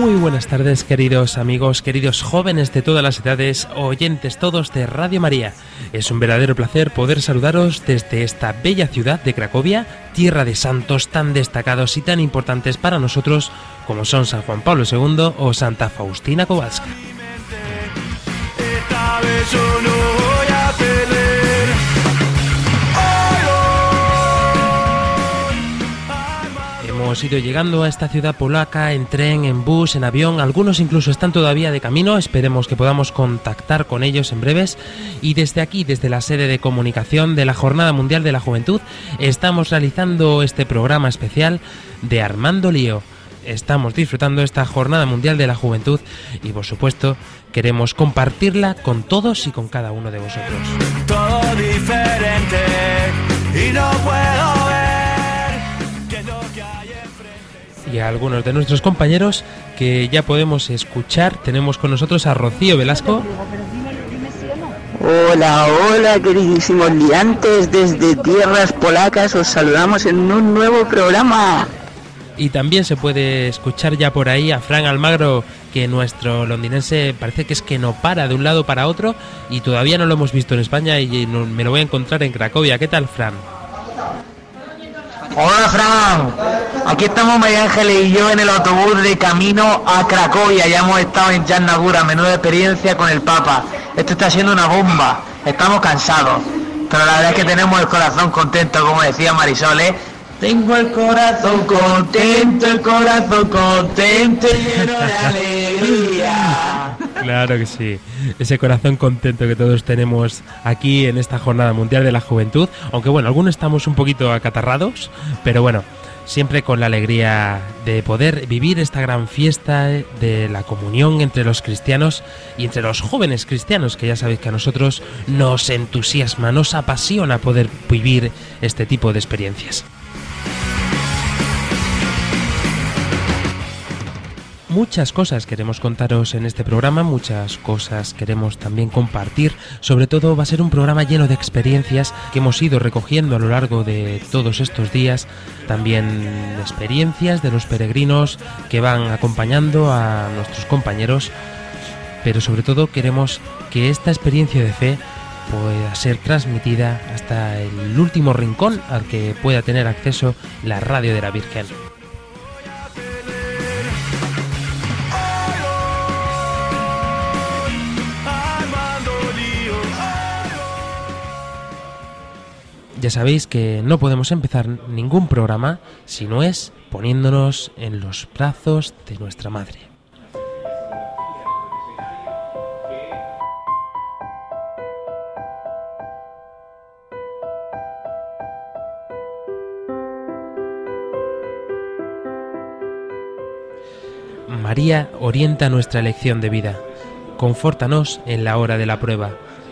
Muy buenas tardes queridos amigos, queridos jóvenes de todas las edades, oyentes todos de Radio María. Es un verdadero placer poder saludaros desde esta bella ciudad de Cracovia, tierra de santos tan destacados y tan importantes para nosotros como son San Juan Pablo II o Santa Faustina Kowalska. Hemos ido llegando a esta ciudad polaca en tren, en bus, en avión. Algunos incluso están todavía de camino. Esperemos que podamos contactar con ellos en breves. Y desde aquí, desde la sede de comunicación de la Jornada Mundial de la Juventud, estamos realizando este programa especial de Armando Lío. Estamos disfrutando esta Jornada Mundial de la Juventud y por supuesto queremos compartirla con todos y con cada uno de vosotros. Y a algunos de nuestros compañeros que ya podemos escuchar. Tenemos con nosotros a Rocío Velasco. Hola, hola, queridísimos liantes desde tierras polacas. Os saludamos en un nuevo programa. Y también se puede escuchar ya por ahí a Fran Almagro, que nuestro londinense parece que es que no para de un lado para otro y todavía no lo hemos visto en España y me lo voy a encontrar en Cracovia. ¿Qué tal, Fran? Hola Fran, aquí estamos María Ángeles y yo en el autobús de camino a Cracovia, ya hemos estado en Nagura, menuda experiencia con el Papa. Esto está siendo una bomba, estamos cansados, pero la verdad es que tenemos el corazón contento, como decía Marisol, ¿eh? Tengo el corazón contento, el corazón contento lleno de alegría. Claro que sí. Ese corazón contento que todos tenemos aquí en esta Jornada Mundial de la Juventud. Aunque bueno, algunos estamos un poquito acatarrados, pero bueno, siempre con la alegría de poder vivir esta gran fiesta de la comunión entre los cristianos y entre los jóvenes cristianos, que ya sabéis que a nosotros nos entusiasma, nos apasiona poder vivir este tipo de experiencias. Muchas cosas queremos contaros en este programa, muchas cosas queremos también compartir. Sobre todo va a ser un programa lleno de experiencias que hemos ido recogiendo a lo largo de todos estos días. También experiencias de los peregrinos que van acompañando a nuestros compañeros. Pero sobre todo queremos que esta experiencia de fe pueda ser transmitida hasta el último rincón al que pueda tener acceso la radio de la Virgen. Ya sabéis que no podemos empezar ningún programa si no es poniéndonos en los brazos de nuestra Madre. María orienta nuestra elección de vida. Confórtanos en la hora de la prueba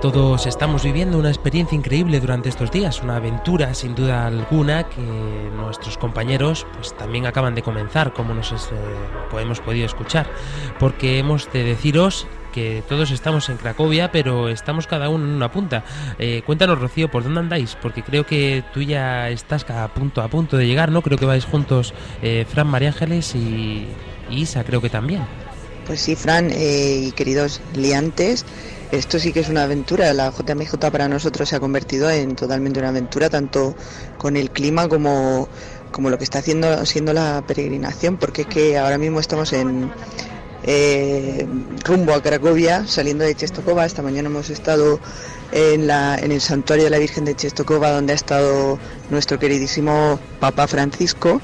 Todos estamos viviendo una experiencia increíble durante estos días, una aventura sin duda alguna que nuestros compañeros pues también acaban de comenzar, como nos eh, hemos podido escuchar, porque hemos de deciros que todos estamos en Cracovia, pero estamos cada uno en una punta. Eh, cuéntanos, Rocío, ¿por dónde andáis? Porque creo que tú ya estás a punto, a punto de llegar, ¿no? Creo que vais juntos eh, Fran María Ángeles y, Isa, creo que también. Pues sí, Fran y queridos liantes, esto sí que es una aventura. La JMJ para nosotros se ha convertido en totalmente una aventura, tanto con el clima como, como lo que está haciendo siendo la peregrinación, porque es que ahora mismo estamos en eh, rumbo a Cracovia, saliendo de Chestokova. Esta mañana hemos estado en, la, en el santuario de la Virgen de Chestokova, donde ha estado nuestro queridísimo Papa Francisco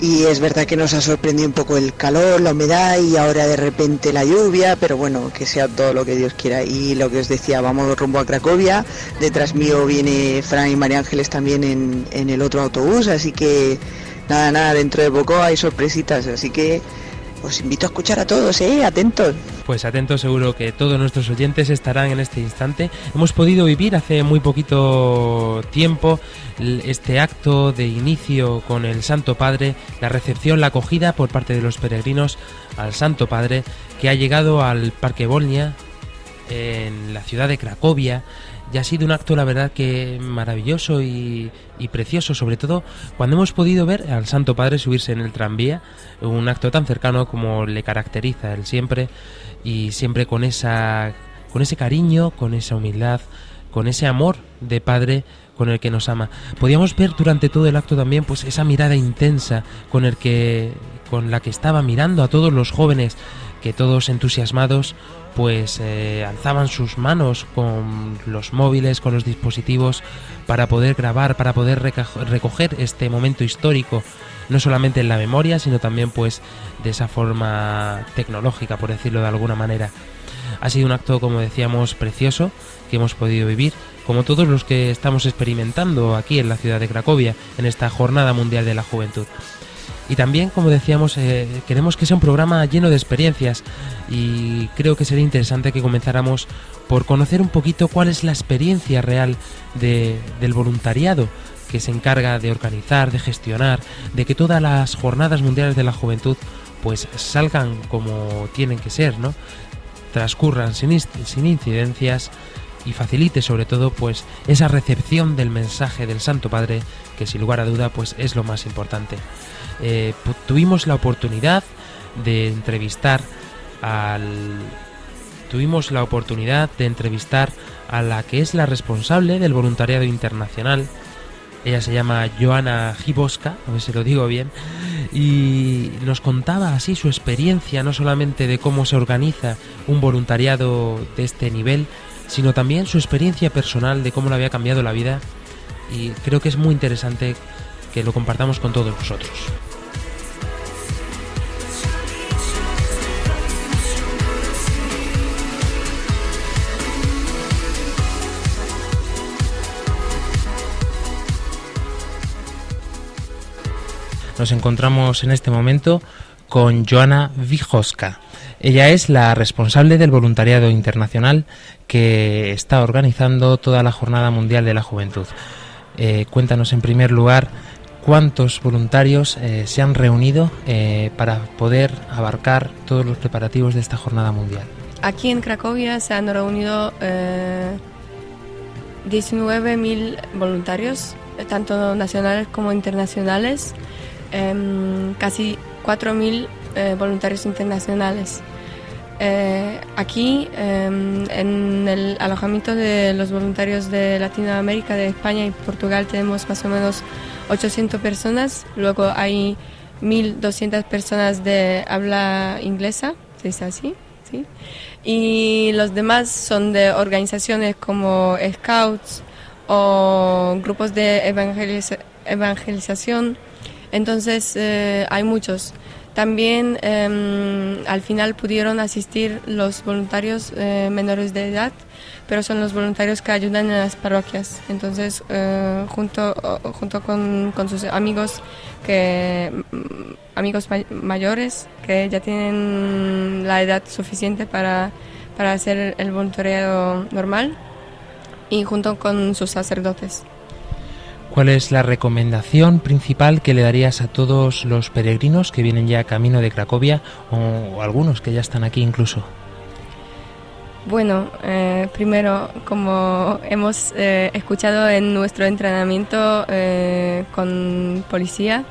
y es verdad que nos ha sorprendido un poco el calor, la humedad y ahora de repente la lluvia, pero bueno, que sea todo lo que Dios quiera. Y lo que os decía, vamos rumbo a Cracovia, detrás mío viene Fran y María Ángeles también en, en el otro autobús, así que nada, nada, dentro de poco hay sorpresitas, así que os invito a escuchar a todos, ¿eh? Atentos. Pues atentos, seguro que todos nuestros oyentes estarán en este instante. Hemos podido vivir hace muy poquito tiempo este acto de inicio con el Santo Padre, la recepción, la acogida por parte de los peregrinos al Santo Padre, que ha llegado al Parque Bolnia, en la ciudad de Cracovia, y ha sido un acto, la verdad, que maravilloso y, precioso, sobre todo cuando hemos podido ver al Santo Padre subirse en el tranvía, un acto tan cercano como le caracteriza él siempre, y siempre con, esa, con ese cariño, con esa humildad, con ese amor de Padre con el que nos ama. Podíamos ver durante todo el acto también pues esa mirada intensa con el que con la que estaba mirando a todos los jóvenes que todos entusiasmados pues eh, alzaban sus manos con los móviles, con los dispositivos para poder grabar, para poder recoger este momento histórico, no solamente en la memoria, sino también pues de esa forma tecnológica, por decirlo de alguna manera. Ha sido un acto, como decíamos, precioso que hemos podido vivir, como todos los que estamos experimentando aquí en la ciudad de Cracovia, en esta Jornada Mundial de la Juventud. Y también, como decíamos, eh, queremos que sea un programa lleno de experiencias y creo que sería interesante que comenzáramos por conocer un poquito cuál es la experiencia real del voluntariado que se encarga de organizar, de gestionar, de que todas las jornadas mundiales de la juventud pues salgan como tienen que ser, ¿no? Transcurran sin, sin incidencias y facilite sobre todo pues esa recepción del mensaje del Santo Padre que sin lugar a duda pues es lo más importante. Eh, tuvimos la oportunidad de entrevistar al tuvimos la oportunidad de entrevistar a la que es la responsable del voluntariado internacional. Ella se llama Joana Giboska, a ver si lo digo bien, y nos contaba así su experiencia, no solamente de cómo se organiza un voluntariado de este nivel, sino también su experiencia personal de cómo le había cambiado la vida. Y creo que es muy interesante que lo compartamos con todos vosotros. Nos encontramos en este momento con Joana Vijoska. Ella es la responsable del voluntariado internacional que está organizando toda la Jornada Mundial de la Juventud. Eh, cuéntanos en primer lugar cuántos voluntarios eh, se han reunido eh, para poder abarcar todos los preparativos de esta jornada mundial. Aquí en Cracovia se han reunido 19.000 voluntarios, tanto nacionales como internacionales, Em, casi 4.000 eh, voluntarios internacionales. Eh, aquí, em, en el alojamiento de los voluntarios de Latinoamérica, de España y Portugal, tenemos más o menos 800 personas. Luego hay 1.200 personas de habla inglesa, ¿se dice así? ¿Sí? Y los demás son de organizaciones como Scouts o grupos de evangelización entonces eh, hay muchos. También em, al final pudieron asistir los voluntarios eh, menores de edad, pero son los voluntarios que ayudan en las parroquias. Entonces, eh, junto, junto con, con, sus amigos, que, mm, amigos mayores que ya tienen la edad suficiente para, para hacer el voluntariado normal, y junto con sus sacerdotes. ¿Cuál es la recomendación principal que le darías a todos los peregrinos que vienen ya camino de Cracovia o, algunos que ya están aquí incluso? Bueno, eh, primero, como hemos eh, escuchado en nuestro entrenamiento eh, con policía,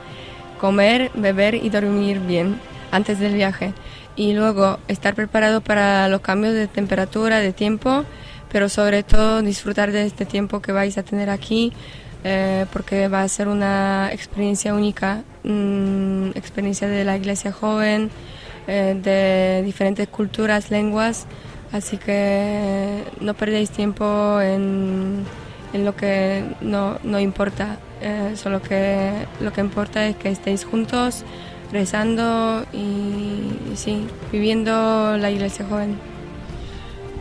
comer, beber y dormir bien antes del viaje. y luego estar preparado para los cambios de temperatura, de tiempo, pero sobre todo disfrutar de este tiempo que vais a tener aquí, eh, porque va a ser una experiencia única, mm, experiencia de la iglesia joven, eh, de diferentes culturas, lenguas, así que no perdéis tiempo en, lo que no, no importa, eh, solo que lo que importa es que estéis juntos, rezando y, sí, viviendo la iglesia joven.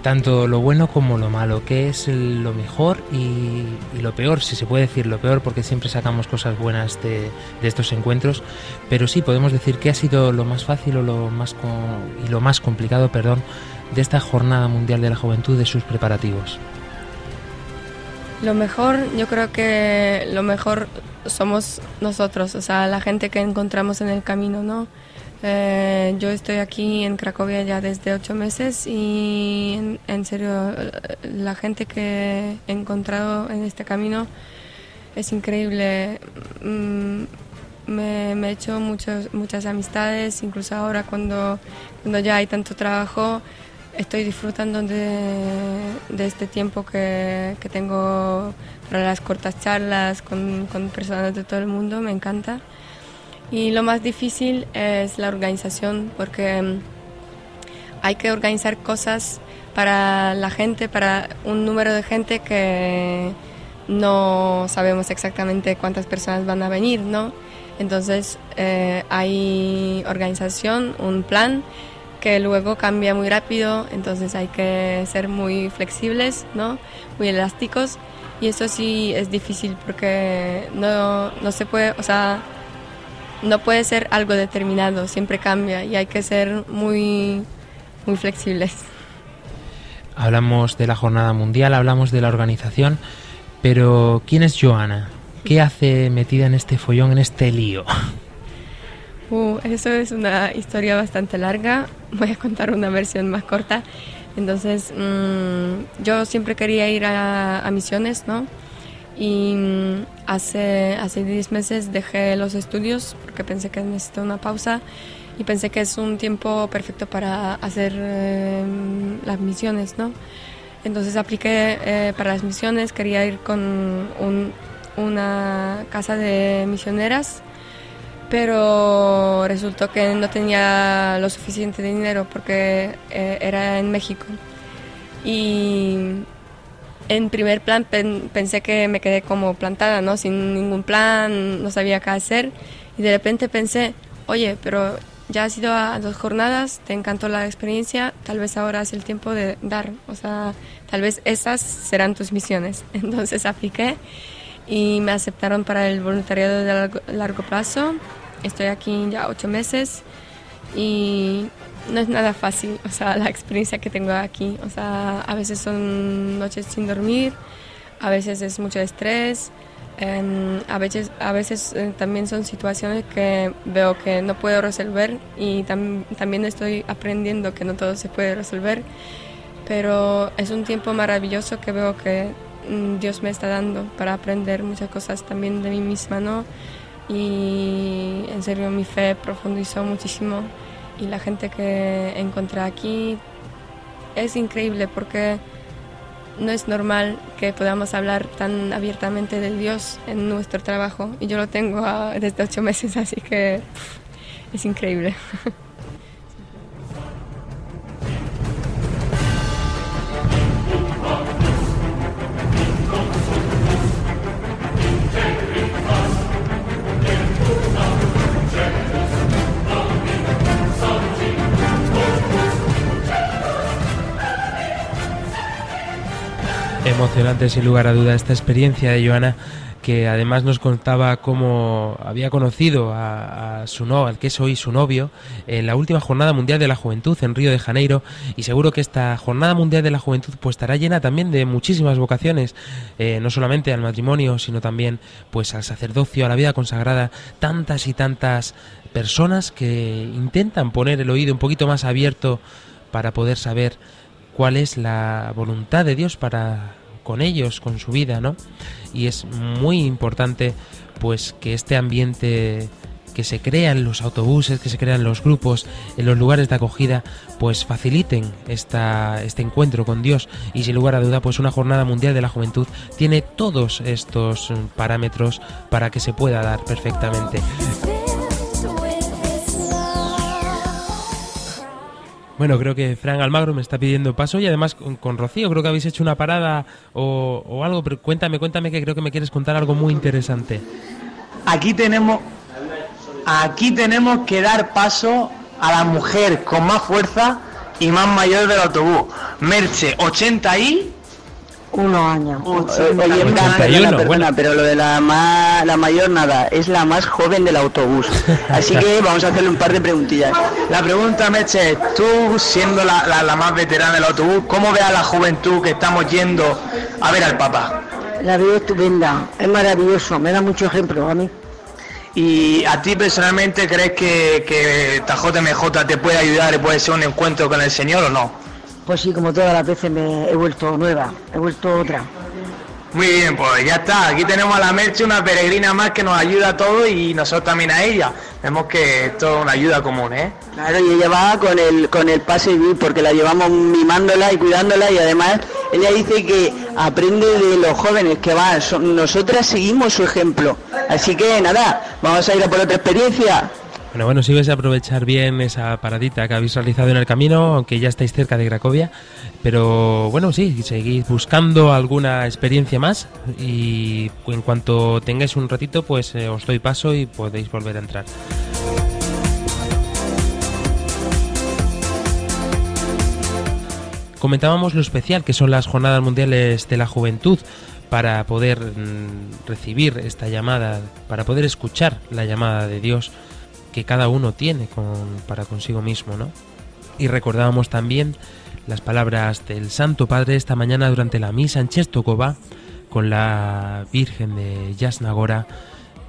Tanto lo bueno como lo malo, ¿qué es lo mejor y, lo peor? Si se puede decir lo peor, porque siempre sacamos cosas buenas de, estos encuentros, pero sí podemos decir que ha sido lo más fácil o lo más y lo más complicado, perdón, de esta Jornada Mundial de la Juventud de sus preparativos. Lo mejor, yo creo que lo mejor somos nosotros, o sea, la gente que encontramos en el camino, ¿no? Eh, yo estoy aquí en Cracovia ya desde ocho meses y en, serio la gente que he encontrado en este camino es increíble. Mm, me, he hecho muchos, muchas amistades, incluso ahora cuando, cuando ya hay tanto trabajo estoy disfrutando de, este tiempo que, que, tengo para las cortas charlas con, con, personas de todo el mundo, me encanta. Y lo más difícil es la organización, porque mm, hay que organizar cosas para la gente, para un número de gente que no sabemos exactamente cuántas personas van a venir, ¿no? Entonces eh, hay organización, un plan que luego cambia muy rápido, entonces hay que ser muy flexibles, ¿no? Muy elásticos y eso sí es difícil porque no, no se puede, o sea, no puede ser algo determinado, siempre cambia y hay que ser muy, muy flexibles. Hablamos de la jornada mundial, hablamos de la organización, pero ¿quién es Joana? ¿Qué hace metida en este follón, en este lío? Uh, eso es una historia bastante larga. Voy a contar una versión más corta. Entonces, mm, yo siempre quería ir a, misiones, ¿no? Y mm, hace, hace 10 meses dejé los estudios porque pensé que necesito una pausa y pensé que es un tiempo perfecto para hacer eh, las misiones, ¿no? Entonces apliqué eh, para las misiones, quería ir con un, una casa de misioneras pero resultó que no tenía lo suficiente dinero porque eh, era en México. Y en primer plan pensé que me quedé como plantada, ¿no? Sin ningún plan, no sabía qué hacer. Y de repente pensé, oye, pero ya has ido a dos jornadas, te encantó la experiencia, tal vez ahora es el tiempo de dar. O sea, tal vez esas serán tus misiones. Entonces apliqué y me aceptaron para el voluntariado de largo, plazo. Estoy aquí ya ocho meses y no es nada fácil, o sea, la experiencia que tengo aquí. O sea, a veces son noches sin dormir, a veces es mucho estrés, em, a veces, a veces eh, también son situaciones que veo que no puedo resolver y también estoy aprendiendo que no todo se puede resolver, pero es un tiempo maravilloso que veo que Mm, Dios me está dando para aprender muchas cosas también de mí misma, ¿no? Y en serio mi fe profundizó muchísimo y la gente que encontré aquí es increíble porque no es normal que podamos hablar tan abiertamente del Dios en nuestro trabajo y yo lo tengo ah, desde ocho meses, así que es increíble. Emocionante, sin lugar a duda, esta experiencia de Joana, que además nos contaba cómo había conocido a, su no, al que es hoy su novio, en la última Jornada Mundial de la Juventud en Río de Janeiro. Y seguro que esta Jornada Mundial de la Juventud pues estará llena también de muchísimas vocaciones, eh, no solamente al matrimonio, sino también pues al sacerdocio, a la vida consagrada, tantas y tantas personas que intentan poner el oído un poquito más abierto para poder saber cuál es la voluntad de Dios para con ellos, con su vida, ¿no? Y es muy importante pues que este ambiente que se crean los autobuses, que se crean los grupos, en los lugares de acogida, pues faciliten esta, este encuentro con Dios y sin lugar a duda, pues una jornada mundial de la juventud tiene todos estos parámetros para que se pueda dar perfectamente. Bueno, creo que Fran Almagro me está pidiendo paso y además con, Rocío creo que habéis hecho una parada o, o, algo, pero cuéntame, cuéntame que creo que me quieres contar algo muy interesante. Aquí tenemos, aquí tenemos que dar paso a la mujer con más fuerza y más mayor del autobús. Merche, 80 y unos años. pero lo de la, la mayor nada, es la más joven del autobús. Así que vamos a hacerle un par de preguntillas. La pregunta, Meche, tú siendo la, la, más veterana del autobús, ¿cómo ve a la juventud que estamos yendo a ver al papá? La veo estupenda, es maravilloso, me da mucho ejemplo a mí. ¿Y a ti personalmente crees que, que JMJ te puede ayudar y puede ser un encuentro con el Señor o no? Pues sí, como todas las veces me he vuelto nueva, he vuelto otra. Muy bien, pues ya está. Aquí tenemos a la Merche, una peregrina más que nos ayuda a todos y nosotros también a ella. Vemos que esto es una ayuda común, ¿eh? Claro, y ella va con el, con el pase y porque la llevamos mimándola y cuidándola y además ella dice que aprende de los jóvenes que van. Nosotras seguimos su ejemplo. Así que nada, vamos a ir a por otra experiencia. Bueno, bueno, si vais a aprovechar bien esa paradita que habéis realizado en el camino, aunque ya estáis cerca de Cracovia. Pero bueno, sí, seguid buscando alguna experiencia más y en cuanto tengáis un ratito, pues eh, os doy paso y podéis volver a entrar. Comentábamos lo especial que son las Jornadas Mundiales de la Juventud para poder mm, recibir esta llamada, para poder escuchar la llamada de Dios que cada uno tiene para consigo mismo, ¿no? Y recordábamos también las palabras del Santo Padre esta mañana durante la misa en Chestokova con la Virgen de Yasnagora.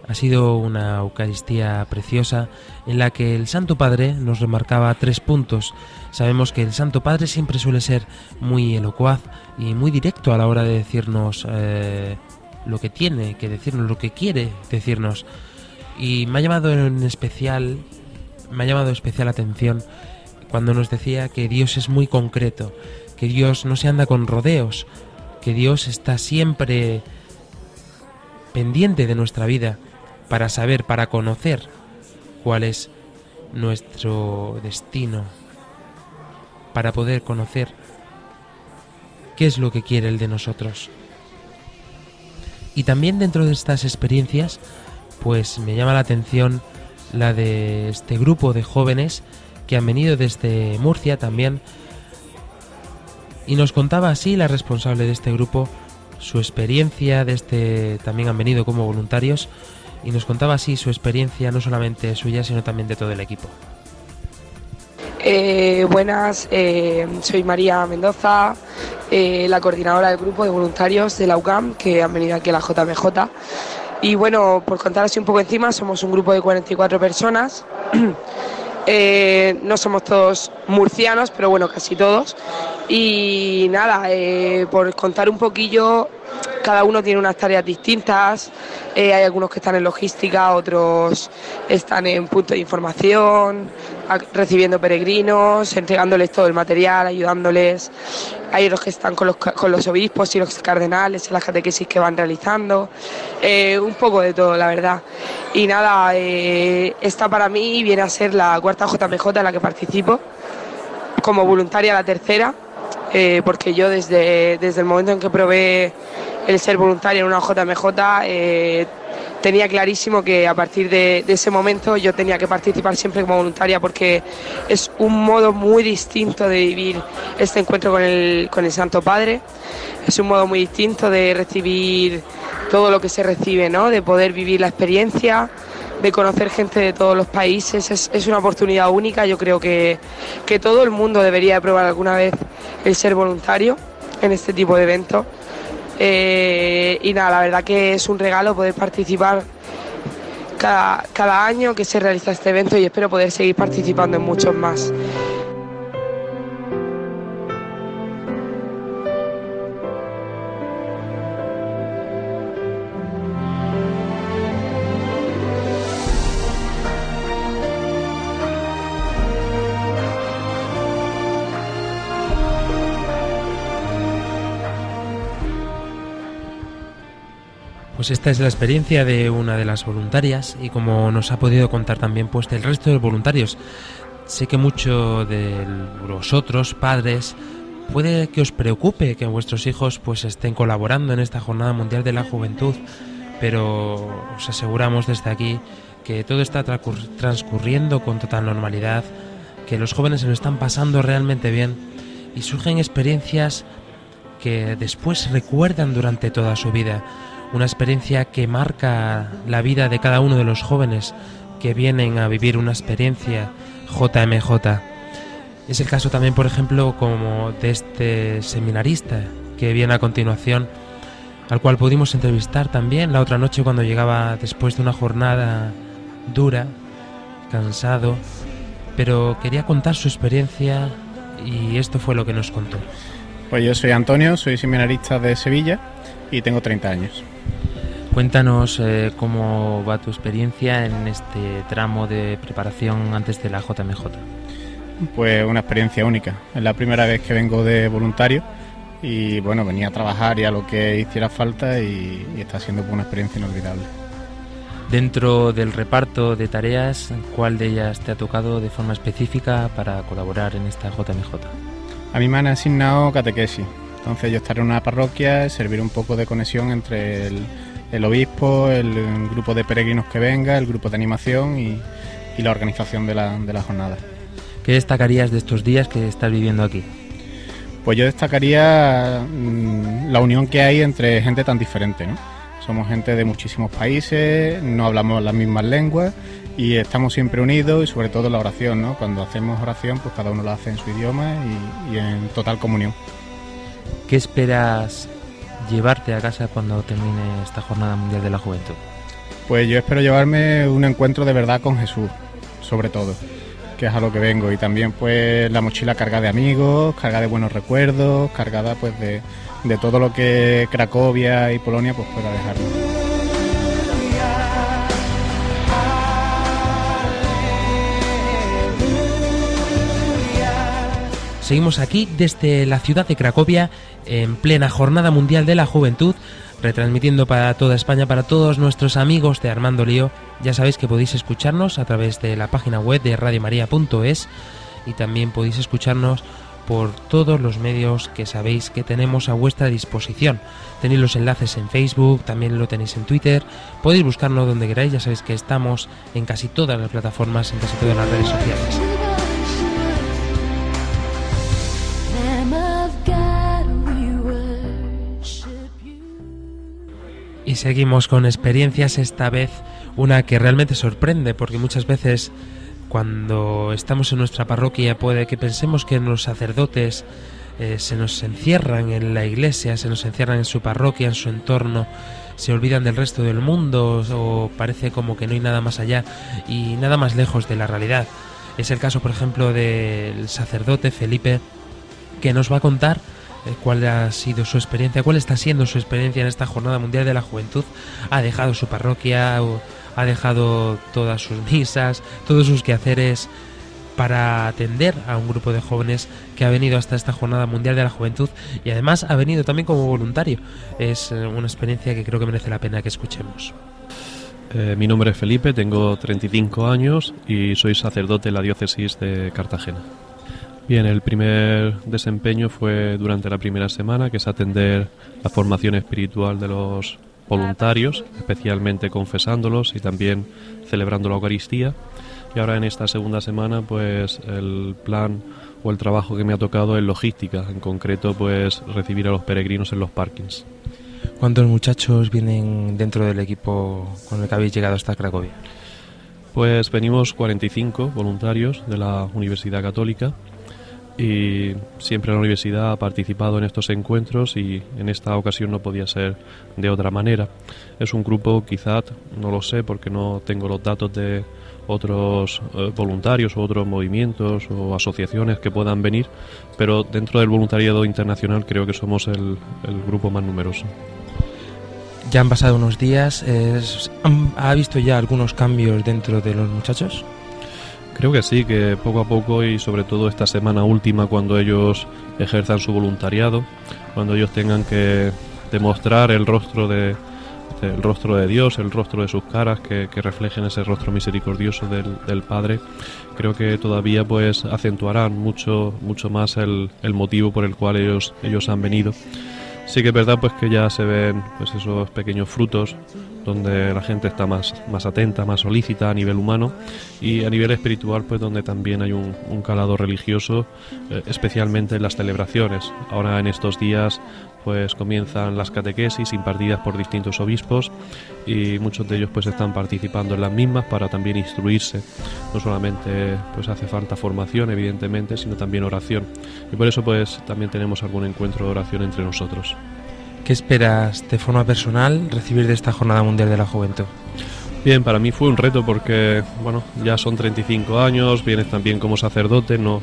Ha sido una Eucaristía preciosa en la que el Santo Padre nos remarcaba tres puntos. Sabemos que el Santo Padre siempre suele ser muy elocuaz y muy directo a la hora de decirnos eh, lo que tiene que decirnos, lo que quiere decirnos. Y me ha llamado en especial, me ha llamado especial atención cuando nos decía que Dios es muy concreto, que Dios no se anda con rodeos, que Dios está siempre pendiente de nuestra vida para saber, para conocer cuál es nuestro destino, para poder conocer qué es lo que quiere Él de nosotros. Y también dentro de estas experiencias pues me llama la atención la de este grupo de jóvenes que han venido desde Murcia también. Y nos contaba así la responsable de este grupo su experiencia de este también han venido como voluntarios y nos contaba así su experiencia no solamente suya sino también de todo el equipo. Eh, buenas, eh, soy María Mendoza, eh, la coordinadora del grupo de voluntarios de la UCAM que han venido aquí a la JMJ. Y bueno, por contar así un poco encima, somos un grupo de 44 personas. Eh, no somos todos murcianos, pero bueno, casi todos. Y nada, eh, por contar un poquillo, cada uno tiene unas tareas distintas. Eh, hay algunos que están en logística, otros están en punto de información, recibiendo peregrinos, entregándoles todo el material, ayudándoles. Hay otros que están con los, con los obispos y los cardenales en las catequesis que van realizando. Eh, un poco de todo, la verdad. Y nada, eh, esta para mí viene a ser la cuarta JMJ en la que participo, como voluntaria la tercera, eh, porque yo desde, desde el momento en que probé el ser voluntaria en una JMJ tenía clarísimo que a partir de, ese momento yo tenía que participar siempre como voluntaria porque es un modo muy distinto de vivir este encuentro con el, Santo Padre. Es un modo muy distinto de recibir todo lo que se recibe, ¿no? de poder vivir la experiencia, de conocer gente de todos los países. Es, es una oportunidad única. Yo creo que, que todo el mundo debería probar alguna vez el ser voluntario en este tipo de eventos eh, y nada, la verdad que es un regalo poder participar cada, cada año que se realiza este evento y espero poder seguir participando en muchos más. Pues esta es la experiencia de una de las voluntarias y como nos ha podido contar también pues del resto de voluntarios. Sé que mucho de vosotros, padres, puede que os preocupe que vuestros hijos pues estén colaborando en esta Jornada Mundial de la Juventud, pero os aseguramos desde aquí que todo está transcurriendo con total normalidad, que los jóvenes se lo están pasando realmente bien y surgen experiencias que después recuerdan durante toda su vida, una experiencia que marca la vida de cada uno de los jóvenes que vienen a vivir una experiencia JMJ. Es el caso también, por ejemplo, como de este seminarista que viene a continuación, al cual pudimos entrevistar también la otra noche cuando llegaba después de una jornada dura, cansado, pero quería contar su experiencia y esto fue lo que nos contó. Pues yo soy Antonio, soy seminarista de Sevilla y tengo 30 años. Cuéntanos eh, cómo va tu experiencia en este tramo de preparación antes de la JMJ. Pues una experiencia única. Es la primera vez que vengo de voluntario y bueno, venía a trabajar y a lo que hiciera falta y, está siendo una experiencia inolvidable. Dentro del reparto de tareas, ¿cuál de ellas te ha tocado de forma específica para colaborar en esta JMJ? A mí me han asignado catequesis. Entonces yo estaré en una parroquia, servir un poco de conexión entre el, obispo, el, grupo de peregrinos que venga, el grupo de animación y, la organización de la, de la jornada. ¿Qué destacarías de estos días que estás viviendo aquí? Pues yo destacaría mm, la unión que hay entre gente tan diferente, ¿no? Somos gente de muchísimos países, no hablamos las mismas lenguas y estamos siempre unidos y sobre todo la oración, ¿no? Cuando hacemos oración, pues cada uno la hace en su idioma y, y en total comunión. ¿Qué esperas llevarte a casa cuando termine esta Jornada Mundial de la Juventud? Pues yo espero llevarme un encuentro de verdad con Jesús, sobre todo que es a lo que vengo. Y también pues la mochila cargada de amigos, cargada de buenos recuerdos, cargada pues de, de todo lo que Cracovia y Polonia pues pueda dejarnos. Seguimos aquí desde la ciudad de Cracovia en plena Jornada Mundial de la Juventud retransmitiendo para toda España, para todos nuestros amigos de Armando Lío. Ya sabéis que podéis escucharnos a través de la página web de radiomaria.es y también podéis escucharnos por todos los medios que sabéis que tenemos a vuestra disposición. Tenéis los enlaces en Facebook, también lo tenéis en Twitter, podéis buscarnos donde queráis, ya sabéis que estamos en casi todas las plataformas, en casi todas las redes sociales. Y seguimos con experiencias, esta vez una que realmente sorprende, porque muchas veces cuando estamos en nuestra parroquia puede que pensemos que los sacerdotes eh, se nos encierran en la iglesia, se nos encierran en su parroquia, en su entorno, se olvidan del resto del mundo o parece como que no hay nada más allá y nada más lejos de la realidad. Es el caso, por ejemplo, del sacerdote Felipe, que nos va a contar eh, cuál ha sido su experiencia, cuál está siendo su experiencia en esta Jornada Mundial de la Juventud. Ha dejado su parroquia, ha dejado todas sus misas, todos sus quehaceres para atender a un grupo de jóvenes que ha venido hasta esta Jornada Mundial de la Juventud y además ha venido también como voluntario. Es eh, una experiencia que creo que merece la pena que escuchemos. Eh, mi nombre es Felipe, tengo 35 años y soy sacerdote en la diócesis de Cartagena. Bien, el primer desempeño fue durante la primera semana, que es atender la formación espiritual de los voluntarios, especialmente confesándolos y también celebrando la Eucaristía. Y ahora en esta segunda semana, pues el plan o el trabajo que me ha tocado es logística, en concreto, pues recibir a los peregrinos en los parkings. ¿Cuántos muchachos vienen dentro del equipo con el que habéis llegado hasta Cracovia? Pues venimos 45 voluntarios de la Universidad Católica y siempre la universidad ha participado en estos encuentros y en esta ocasión no podía ser de otra manera. Es un grupo quizás, no lo sé porque no tengo los datos de otros eh, voluntarios o otros movimientos o asociaciones que puedan venir, pero dentro del voluntariado internacional creo que somos el, grupo más numeroso. Ya han pasado unos días, ¿ha visto ya algunos cambios dentro de los muchachos? Creo que sí, que poco a poco y sobre todo esta semana última cuando ellos ejerzan su voluntariado, cuando ellos tengan que demostrar el rostro de este, el rostro de Dios, el rostro de sus caras, que, reflejen ese rostro misericordioso del, Padre, creo que todavía pues acentuarán mucho, mucho más el, el motivo por el cual ellos, ellos han venido. Sí que es verdad pues que ya se ven pues esos pequeños frutos donde la gente está más, más atenta, más solícita a nivel humano y a nivel espiritual pues donde también hay un, calado religioso, eh, especialmente en las celebraciones. Ahora en estos días pues comienzan las catequesis impartidas por distintos obispos y muchos de ellos pues están participando en las mismas para también instruirse. No solamente pues hace falta formación evidentemente, sino también oración. Y por eso pues también tenemos algún encuentro de oración entre nosotros. ¿Qué esperas de forma personal recibir de esta Jornada Mundial de la Juventud? Bien, para mí fue un reto porque, bueno, ya son 35 años, vienes también como sacerdote, no,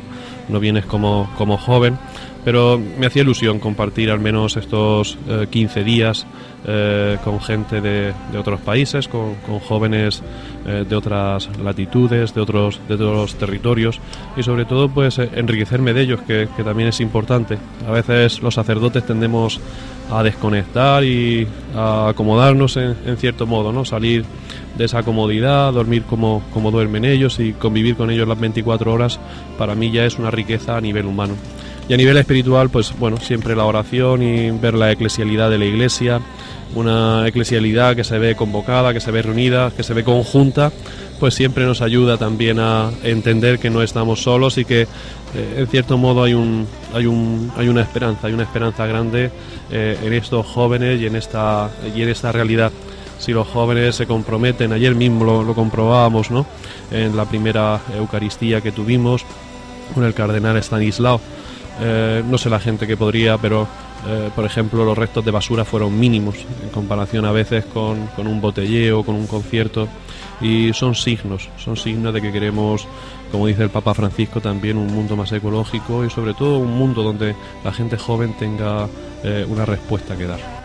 no vienes como, como joven, pero me hacía ilusión compartir al menos estos 15 eh, días eh, con gente de, otros países, con, jóvenes eh, de otras latitudes, de otros, de otros territorios y sobre todo pues enriquecerme de ellos, que, que también es importante. A veces los sacerdotes tendemos a desconectar y a acomodarnos en, en cierto modo, ¿no? Salir de esa comodidad, dormir como, como duermen ellos y convivir con ellos las 24 horas, para mí ya es una riqueza a nivel humano. Y a nivel espiritual, pues bueno, siempre la oración y ver la eclesialidad de la iglesia, una eclesialidad que se ve convocada, que se ve reunida, que se ve conjunta, pues siempre nos ayuda también a entender que no estamos solos y que eh, en cierto modo hay un, hay un hay una esperanza, hay una esperanza grande eh, en estos jóvenes y en esta y en esta realidad si los jóvenes se comprometen, ayer mismo lo, comprobábamos ¿no? en la primera Eucaristía que tuvimos con el cardenal Stanislao, eh, no sé la gente que podría, pero eh, por ejemplo los restos de basura fueron mínimos en comparación a veces con, con un botelleo, con un concierto, y son signos, son signos de que queremos, como dice el Papa Francisco, también un mundo más ecológico y sobre todo un mundo donde la gente joven tenga eh, una respuesta que dar.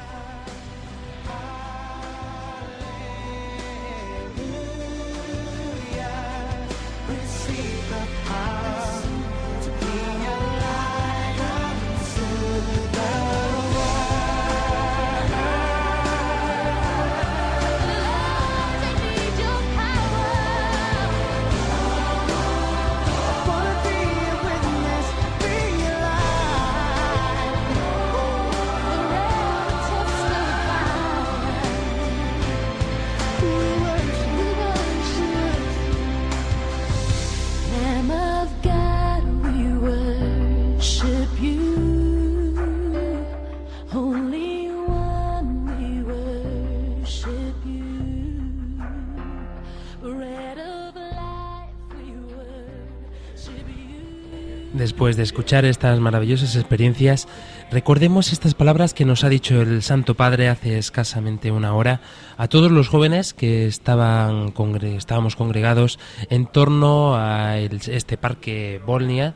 Después de escuchar estas maravillosas experiencias, recordemos estas palabras que nos ha dicho el Santo Padre hace escasamente una hora a todos los jóvenes que estaban estábamos congregados en torno a este parque Bolnia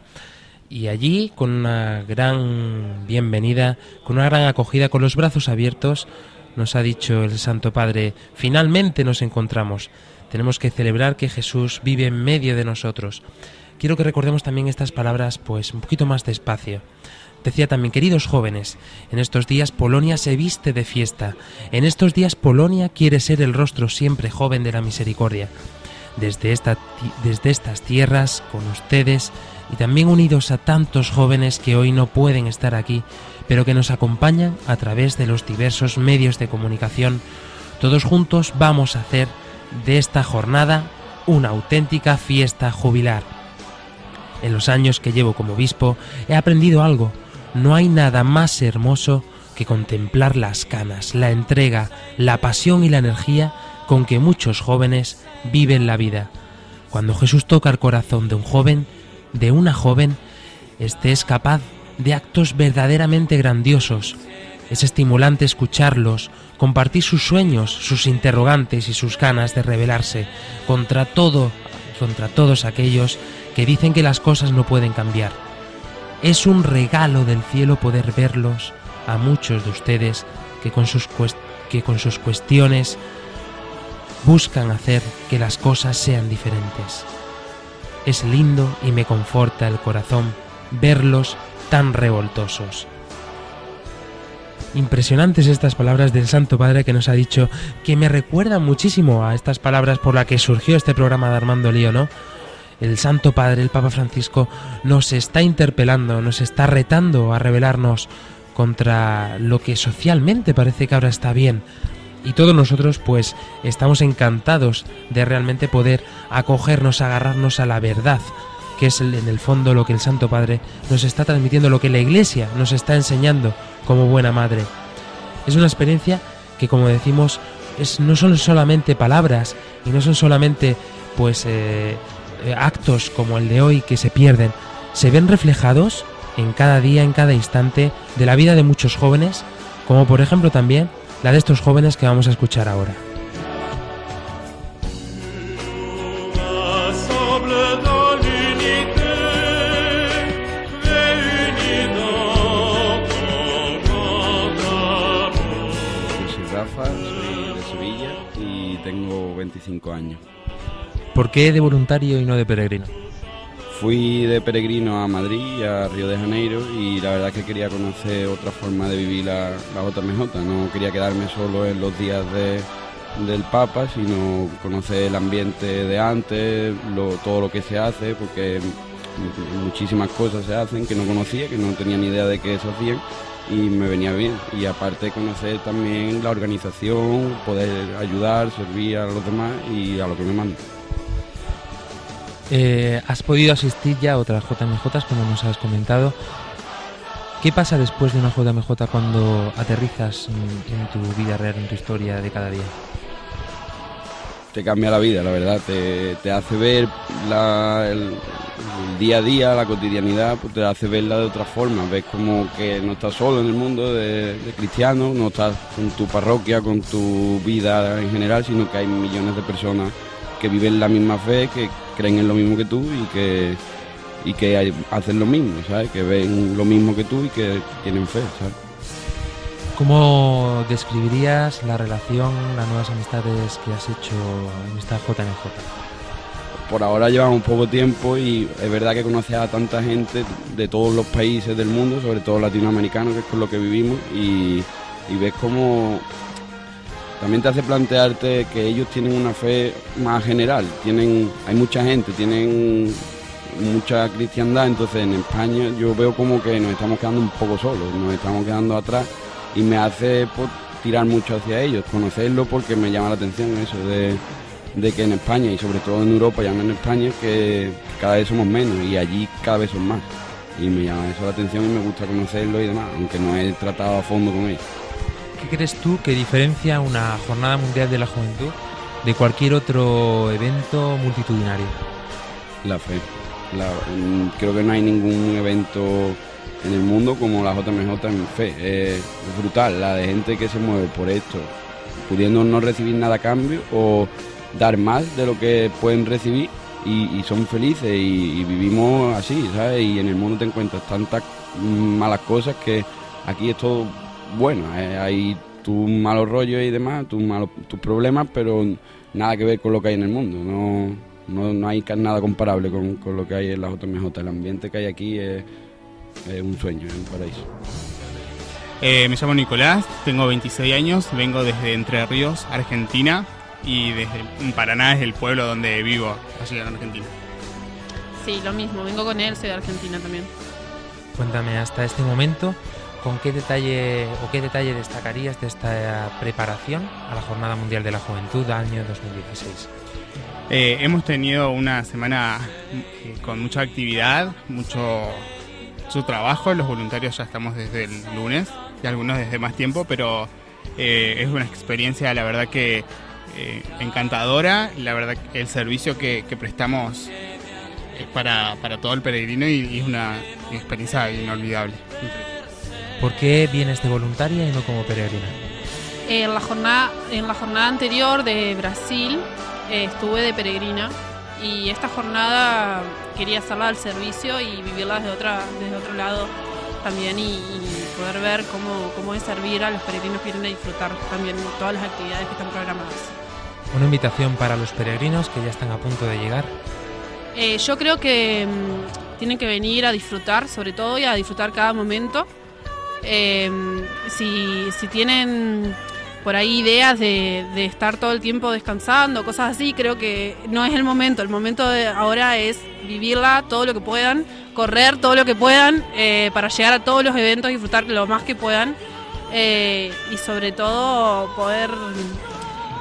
y allí con una gran bienvenida, con una gran acogida, con los brazos abiertos, nos ha dicho el Santo Padre, finalmente nos encontramos. Tenemos que celebrar que Jesús vive en medio de nosotros quiero que recordemos también estas palabras pues un poquito más despacio. Decía también, queridos jóvenes, en estos días Polonia se viste de fiesta. En estos días Polonia quiere ser el rostro siempre joven de la misericordia. Desde, esta, desde estas tierras, con ustedes, y también unidos a tantos jóvenes que hoy no pueden estar aquí, pero que nos acompañan a través de los diversos medios de comunicación, todos juntos vamos a hacer de esta jornada una auténtica fiesta jubilar. En los años que llevo como obispo he aprendido algo. No hay nada más hermoso que contemplar las canas, la entrega, la pasión y la energía con que muchos jóvenes viven la vida. Cuando Jesús toca el corazón de un joven, de una joven, éste es capaz de actos verdaderamente grandiosos. Es estimulante escucharlos, compartir sus sueños, sus interrogantes y sus ganas de rebelarse contra todo, contra todos aquellos que dicen que las cosas no pueden cambiar. Es un regalo del cielo poder verlos a muchos de ustedes que con sus, que con sus cuestiones buscan hacer que las cosas sean diferentes. Es lindo y me conforta el corazón verlos tan revoltosos. Impresionantes estas palabras del Santo Padre que nos ha dicho que me recuerdan muchísimo a estas palabras por las que surgió este programa de Armando Lío, ¿no? El Santo Padre, el Papa Francisco, nos está interpelando, nos está retando a rebelarnos contra lo que socialmente parece que ahora está bien. Y todos nosotros pues estamos encantados de realmente poder acogernos, agarrarnos a la verdad, que es en el fondo lo que el Santo Padre nos está transmitiendo, lo que la Iglesia nos está enseñando como buena madre. Es una experiencia que, como decimos, es, no son solamente palabras y no son solamente pues eh, actos como el de hoy que se pierden, se ven reflejados en cada día, en cada instante de la vida de muchos jóvenes, como por ejemplo también la de estos jóvenes que vamos a escuchar ahora. años. ¿Por qué de voluntario y no de peregrino? Fui de peregrino a Madrid, a Río de Janeiro, y la verdad es que quería conocer otra forma de vivir la, la JMJ. No quería quedarme solo en los días del Papa, sino conocer el ambiente de antes, todo lo que se hace, porque muchísimas cosas se hacen que no conocía, que no tenía ni idea de qué se hacían y me venía bien. Y aparte conocer también la organización, poder ayudar, servir a los demás y a lo que me mandan. Eh, has podido asistir ya a otras JMJ, como nos has comentado. ¿Qué pasa después de una JMJ cuando aterrizas en, tu vida real, en tu historia de cada día? Te cambia la vida, la verdad. Te, hace ver el, día a día, la cotidianidad, pues te hace verla de otra forma. Ves como que no estás solo en el mundo de, cristianos, no estás con tu parroquia, con tu vida en general, sino que hay millones de personas que viven la misma fe, que creen en lo mismo que tú y que, y que hacen lo mismo, ¿sabes? Que ven lo mismo que tú y que tienen fe, ¿sabes? ¿Cómo describirías la relación, las nuevas amistades que has hecho en esta JNJ? por ahora llevamos poco tiempo y es verdad que conoces a tanta gente de todos los países del mundo, sobre todo latinoamericanos, que es con lo que vivimos, y, ves como también te hace plantearte que ellos tienen una fe más general, tienen, hay mucha gente, tienen mucha cristiandad, entonces en España yo veo como que nos estamos quedando un poco solos, nos estamos quedando atrás y me hace pues, tirar mucho hacia ellos, conocerlo porque me llama la atención eso de de que en España y sobre todo en Europa, ya no en España, que cada vez somos menos y allí cada vez son más. Y me llama eso la atención y me gusta conocerlo y demás, aunque no he tratado a fondo con ellos. ¿Qué crees tú que diferencia una Jornada Mundial de la Juventud de cualquier otro evento multitudinario? La fe. Mm, creo que no hay ningún evento en el mundo como la JMJ en fe. es brutal la de gente que se mueve por esto, pudiendo no recibir nada a cambio o dar más de lo que pueden recibir y, son felices y, vivimos así, ¿sabes? Y en el mundo te encuentras tantas malas cosas que aquí es todo bueno. ¿eh? Hay tus malos rollos y demás, tus, malos, tus problemas, pero nada que ver con lo que hay en el mundo. No, no, hay nada comparable con, lo que hay en la JMJ. El ambiente que hay aquí es, un sueño, es un paraíso. Eh, me llamo Nicolás, tengo 26 años, vengo desde Entre Ríos, Argentina y desde Paraná es el pueblo donde vivo, allí en Argentina. Sí, lo mismo, vengo con él, soy de Argentina también. Cuéntame, hasta este momento, ¿con qué detalle o qué detalle destacarías de esta preparación a la Jornada Mundial de la Juventud año 2016? Eh, hemos tenido una semana eh, con mucha actividad, mucho, trabajo. Los voluntarios ya estamos desde el lunes y algunos desde más tiempo, pero eh, es una experiencia, la verdad que encantadora. La verdad, el servicio que, prestamos es para, todo el peregrino y, es una experiencia inolvidable. ¿Por qué vienes de voluntaria y no como peregrina? En la jornada, en la jornada anterior de Brasil eh, estuve de peregrina y esta jornada quería hacerla al servicio y vivirla desde, otra, desde otro lado también y, poder ver cómo, cómo es servir a los peregrinos que vienen a disfrutar también todas las actividades que están programadas. Una invitación para los peregrinos que ya están a punto de llegar. Eh, yo creo que mm, tienen que venir a disfrutar, sobre todo, y a disfrutar cada momento. Eh, si, si tienen por ahí ideas de, de, estar todo el tiempo descansando, cosas así, creo que no es el momento. El momento ahora es vivirla todo lo que puedan, correr todo lo que puedan eh, para llegar a todos los eventos, disfrutar lo más que puedan eh, y sobre todo poder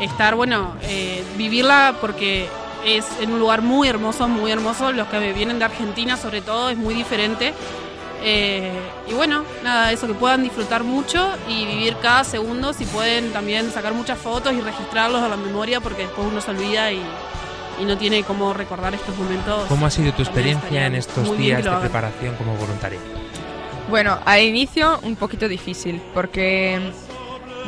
estar, bueno, eh, vivirla porque es en un lugar muy hermoso, muy hermoso. Los que vienen de Argentina sobre todo es muy diferente. Eh, y bueno, nada, eso que puedan disfrutar mucho y vivir cada segundo, si pueden también sacar muchas fotos y registrarlos a la memoria porque después uno se olvida y, y no tiene cómo recordar estos momentos. ¿Cómo ha sido tu experiencia en estos días de preparación como voluntaria? Bueno, al inicio un poquito difícil porque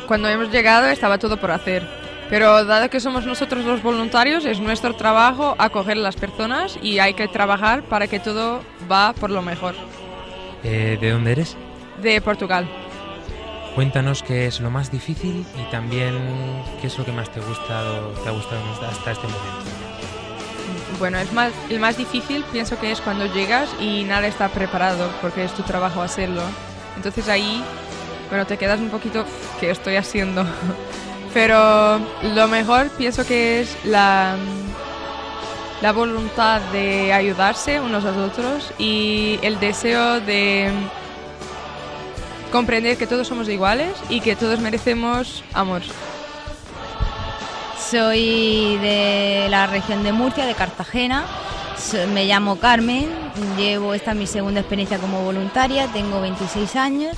cuando hemos llegado estaba todo por hacer. Pero dado que somos nosotros los voluntarios, es nuestro trabajo acoger a las personas y hay que trabajar para que todo va por lo mejor. Eh, ¿De dónde eres? De Portugal. Cuéntanos qué es lo más difícil y también qué es lo que más te, gustado, te ha gustado hasta este momento. Bueno, es más, el más difícil pienso que es cuando llegas y nada está preparado porque es tu trabajo hacerlo. Entonces ahí, bueno, te quedas un poquito, ¿qué estoy haciendo? Pero lo mejor pienso que es la, la voluntad de ayudarse unos a otros y el deseo de comprender que todos somos iguales y que todos merecemos amor. Soy de la región de Murcia, de Cartagena. Me llamo Carmen, llevo esta mi segunda experiencia como voluntaria, tengo 26 años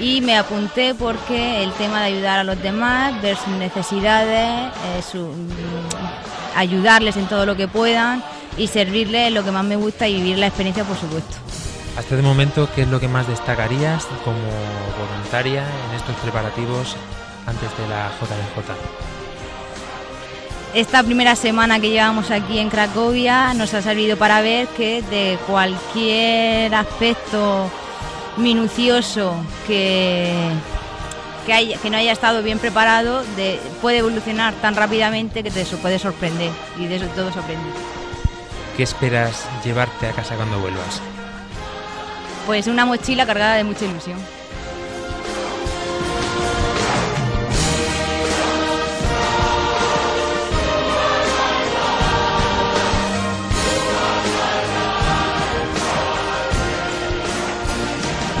y me apunté porque el tema de ayudar a los demás, ver sus necesidades, eh, su, ayudarles en todo lo que puedan y servirles es lo que más me gusta y vivir la experiencia, por supuesto. Hasta este momento, ¿qué es lo que más destacarías como voluntaria en estos preparativos antes de la JDJ? Esta primera semana que llevamos aquí en Cracovia nos ha servido para ver que de cualquier aspecto minucioso que, que, que no haya estado bien preparado de, puede evolucionar tan rápidamente que te puede sorprender y de eso todo sorprende. ¿Qué esperas llevarte a casa cuando vuelvas? Pues una mochila cargada de mucha ilusión.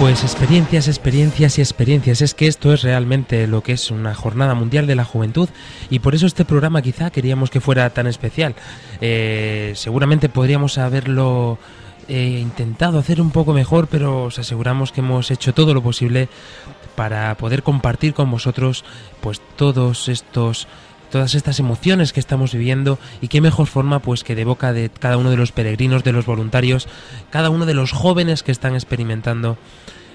Pues experiencias, experiencias y experiencias. Es que esto es realmente lo que es una jornada mundial de la juventud y por eso este programa quizá queríamos que fuera tan especial. Eh, seguramente podríamos haberlo eh, intentado hacer un poco mejor, pero os aseguramos que hemos hecho todo lo posible para poder compartir con vosotros pues todos estos todas estas emociones que estamos viviendo y qué mejor forma pues que de boca de cada uno de los peregrinos, de los voluntarios, cada uno de los jóvenes que están experimentando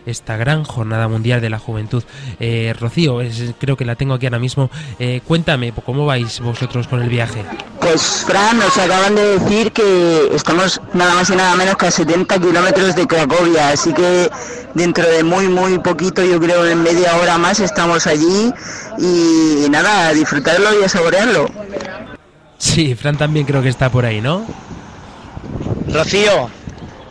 esta gran jornada mundial de la juventud. Eh, Rocío, creo que la tengo aquí ahora mismo. Eh, cuéntame, ¿cómo vais vosotros con el viaje? Pues Fran, nos acaban de decir que estamos nada más y nada menos que a 70 kilómetros de Cracovia, así que dentro de muy, muy poquito, yo creo en media hora más, estamos allí y, y nada, a disfrutarlo y a saborearlo. Sí, Fran también creo que está por ahí, ¿no? Rocío,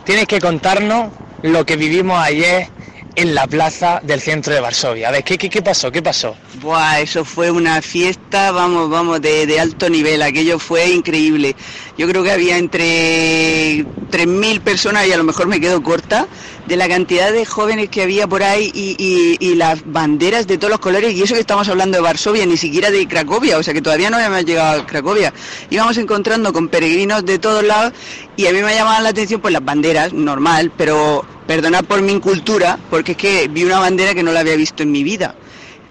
tienes que contarnos lo que vivimos ayer en la plaza del centro de Varsovia. A ver, ¿qué, qué, qué pasó? ¿Qué pasó? Buah, eso fue una fiesta, vamos, vamos, de, de, alto nivel. Aquello fue increíble. Yo creo que había entre 3.000 personas y a lo mejor me quedo corta de la cantidad de jóvenes que había por ahí y, las banderas de todos los colores. Y eso que estamos hablando de Varsovia, ni siquiera de Cracovia, o sea que todavía no habíamos llegado a Cracovia. Íbamos encontrando con peregrinos de todos lados y a mí me llamaban la atención pues las banderas, normal, pero perdonad por mi incultura, porque es que vi una bandera que no la había visto en mi vida.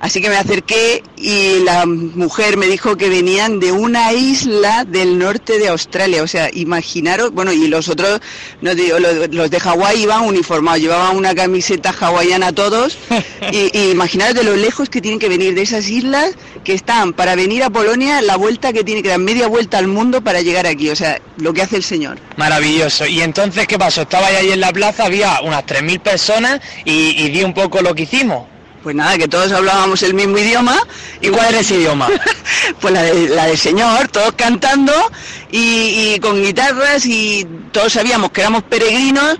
Así que me acerqué y la mujer me dijo que venían de una isla del norte de Australia. O sea, imaginaros, bueno, y los otros, no digo, los de Hawái iban uniformados, llevaban una camiseta hawaiana todos. Y, y imaginaros de lo lejos que tienen que venir de esas islas que están para venir a Polonia, la vuelta que tiene que dar media vuelta al mundo para llegar aquí. O sea, lo que hace el señor. Maravilloso. ¿Y entonces qué pasó? Estaba ahí en la plaza, había unas 3.000 personas y, y di un poco lo que hicimos. Pues nada, que todos hablábamos el mismo idioma. ¿Y cuál era ese idioma? pues la, de, la del Señor, todos cantando y, y, con guitarras y todos sabíamos que éramos peregrinos.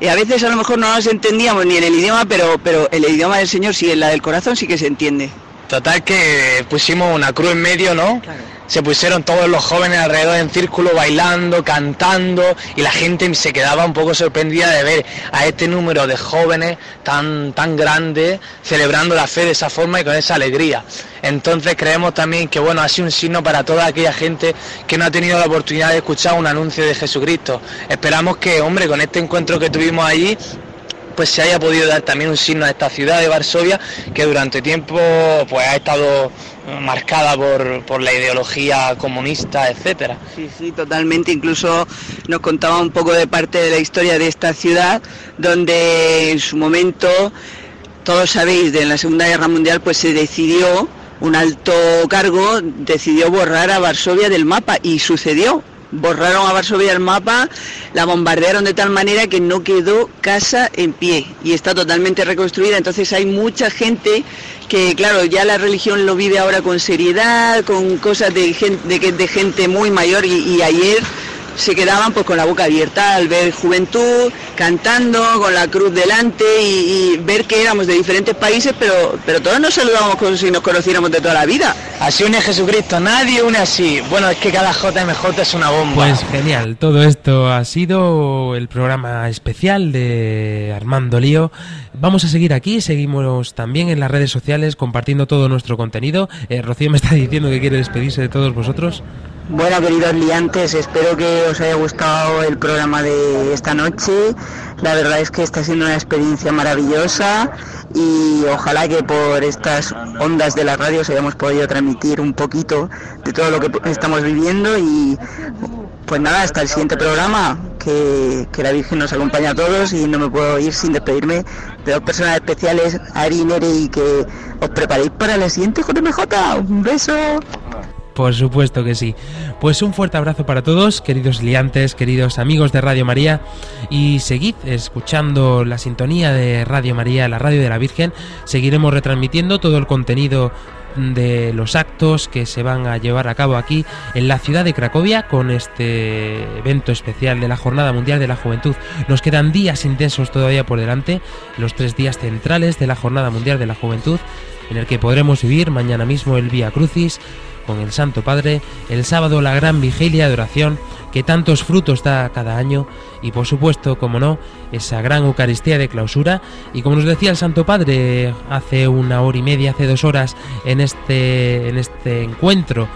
Y a veces a lo mejor no nos entendíamos ni en el idioma, pero, pero el idioma del Señor sí, en la del corazón sí que se entiende. Total que pusimos una cruz en medio, ¿no? Se pusieron todos los jóvenes alrededor en círculo bailando, cantando y la gente se quedaba un poco sorprendida de ver a este número de jóvenes tan tan grande celebrando la fe de esa forma y con esa alegría. Entonces creemos también que bueno, ha sido un signo para toda aquella gente que no ha tenido la oportunidad de escuchar un anuncio de Jesucristo. Esperamos que, hombre, con este encuentro que tuvimos allí pues se haya podido dar también un signo a esta ciudad de Varsovia que durante tiempo pues ha estado marcada por, por la ideología comunista, etcétera. Sí, sí, totalmente. Incluso nos contaba un poco de parte de la historia de esta ciudad, donde en su momento, todos sabéis, de la Segunda Guerra Mundial, pues se decidió, un alto cargo decidió borrar a Varsovia del mapa y sucedió borraron a Varsovia el mapa, la bombardearon de tal manera que no quedó casa en pie y está totalmente reconstruida. Entonces hay mucha gente que, claro, ya la religión lo vive ahora con seriedad, con cosas de gente, muy mayor y ayer se quedaban pues con la boca abierta al ver juventud cantando con la cruz delante y, ver que éramos de diferentes países pero pero todos nos saludábamos como si nos conociéramos de toda la vida. Así une Jesucristo nadie une así. Bueno es que cada JMJ es una bomba. Pues genial todo esto ha sido el programa especial de Armando Lío vamos a seguir aquí seguimos también en las redes sociales compartiendo todo nuestro contenido. Eh, Rocío me está diciendo que quiere despedirse de todos vosotros. Bueno, queridos liantes, espero que os haya gustado el programa de esta noche. La verdad es que está siendo una experiencia maravillosa y ojalá que por estas ondas de la radio os hayamos podido transmitir un poquito de todo lo que estamos viviendo y pues nada, hasta el siguiente programa, que, la Virgen nos acompañe a todos y no me puedo ir sin despedirme de dos personas especiales, Ari y Nere, y que os preparéis para el siguiente JMJ. Un beso. Por supuesto que sí. Pues un fuerte abrazo para todos, queridos liantes, queridos amigos de Radio María, y seguid escuchando la sintonía de Radio María, la radio de la Virgen. Seguiremos retransmitiendo todo el contenido de los actos que se van a llevar a cabo aquí en la ciudad de Cracovia con este evento especial de la Jornada Mundial de la Juventud. Nos quedan días intensos todavía por delante, los tres días centrales de la Jornada Mundial de la Juventud, en el que podremos vivir mañana mismo el Vía Crucis, con el Santo Padre, el sábado la gran vigilia de oración que tantos frutos da cada año y por supuesto, como no, esa gran Eucaristía de clausura y como nos decía el Santo Padre hace una hora y media, hace dos horas en este, en este encuentro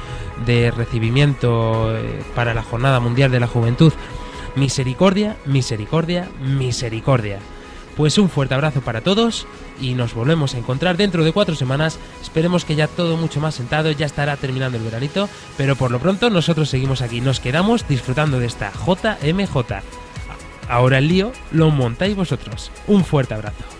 de recibimiento eh, para la Jornada Mundial de la Juventud, misericordia, misericordia, misericordia. Pues un fuerte abrazo para todos y nos volvemos a encontrar dentro de cuatro semanas. Esperemos que ya todo mucho más sentado, ya estará terminando el veranito, pero por lo pronto nosotros seguimos aquí, nos quedamos disfrutando de esta JMJ. Ahora el lío lo montáis vosotros. Un fuerte abrazo.